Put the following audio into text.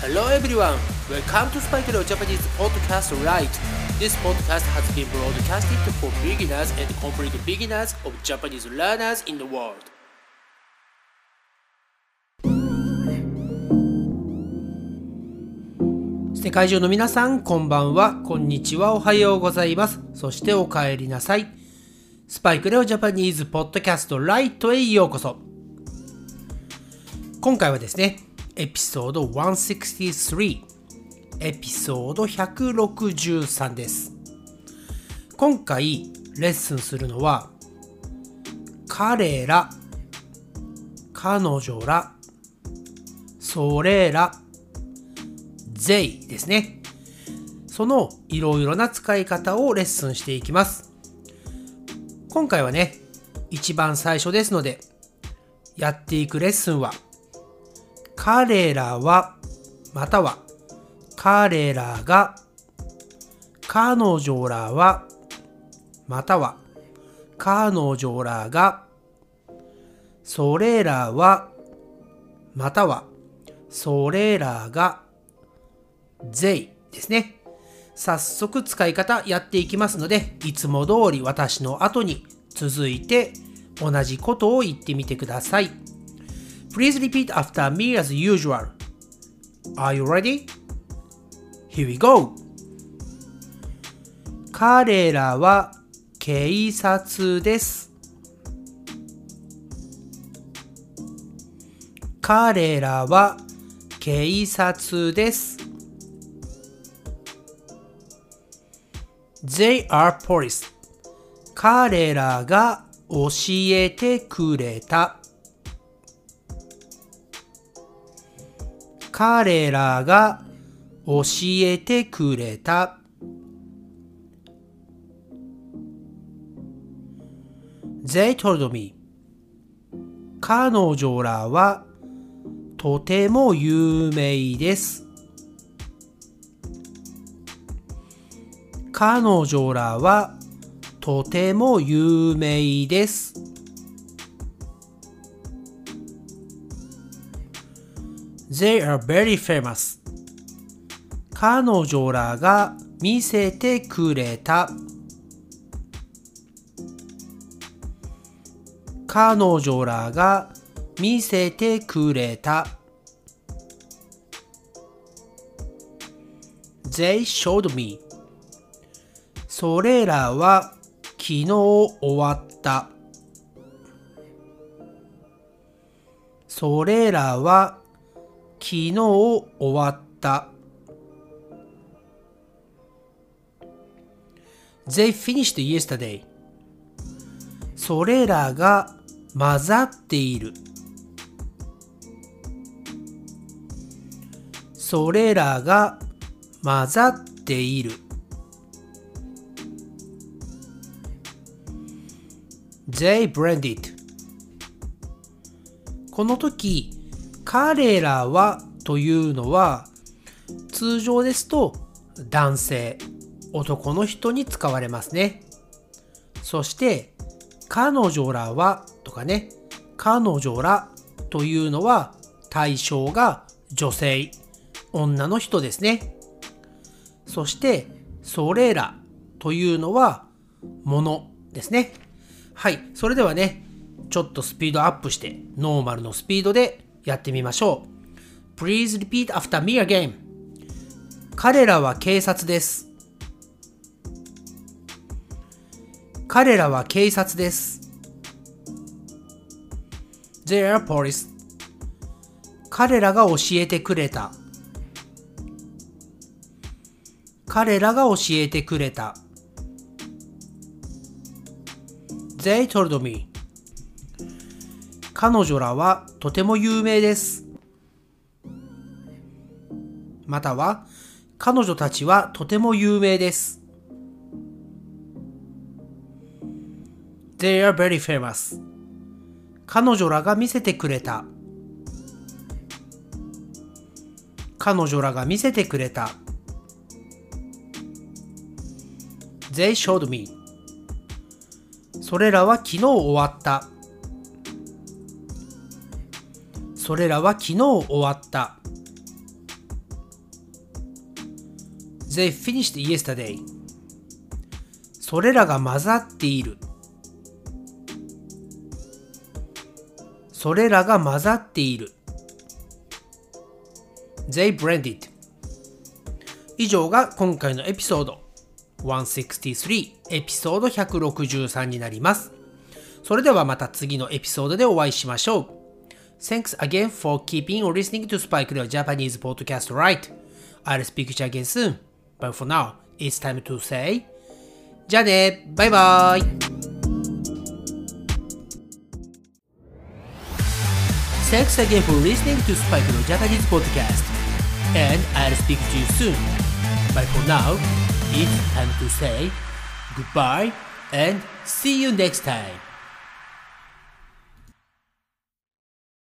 Hello everyone, welcome to Spike Leo Japanese Podcast Right. This podcast has been broadcasted for beginners and complete beginners of Japanese learners in the world. 世界中の皆さん、こんばんは、こんにちは、おはようございます。そしてお帰りなさい。スパイクレオジャパニーズポッドキャストライトへようこそ。今回はですね、エピソード163、エピソード163です。今回レッスンするのは、彼ら、彼女ら、それら、they ですね。そのいろいろな使い方をレッスンしていきます。今回はね、一番最初ですので、やっていくレッスンは、彼らは、または、彼らが、彼女らは、または、彼女らが、それらは、または、それらが、they ですね。早速使い方やっていきますので、いつも通り私の後に続いて同じことを言ってみてください。Please repeat after me as usual. Are you ready? Here we go! 彼らは警察です。彼らは警察です。They are police. 彼らが教えてくれた。彼らが教えてくれた。They told me 彼女らはとても有名です。彼女らはとても有名です。They are very famous. 彼女らが見せてくれた。彼女らが見せてくれた。They showed me. それらは昨日終わった。それらは昨日終わった。They finished yesterday. それらが混ざっている。それらが混ざっている。They blended. この時、彼らはというのは通常ですと男性、男の人に使われますね。そして彼女らはとかね、彼女らというのは対象が女性、女の人ですね。そしてそれらというのはものですね。はい。それではね、ちょっとスピードアップしてノーマルのスピードでやってみましょう。Please repeat after me again. 彼らは警察です。彼らは警察です。They are police. 彼らが教えてくれた。彼らが教えてくれた。They told me. 彼女らはとても有名です。または、彼女たちはとても有名です。They are very famous. 彼女らが見せてくれた。彼女らが見せてくれた。They showed me. それらは昨日終わった。それらは昨日終わった。They finished yesterday. それらが混ざっている。それらが混ざっている。They blended. 以上が今回のエピソード163エピソード163になります。それではまた次のエピソードでお会いしましょう。Thanks again for keeping or listening to Spike Leo Japanese podcast right. I'll speak to you again soon. But for now, it's time to say じゃあねバイバイ Thanks again for listening to Spike Leo Japanese podcast. And I'll speak to you soon. But for now, it's time to say goodbye and see you next time.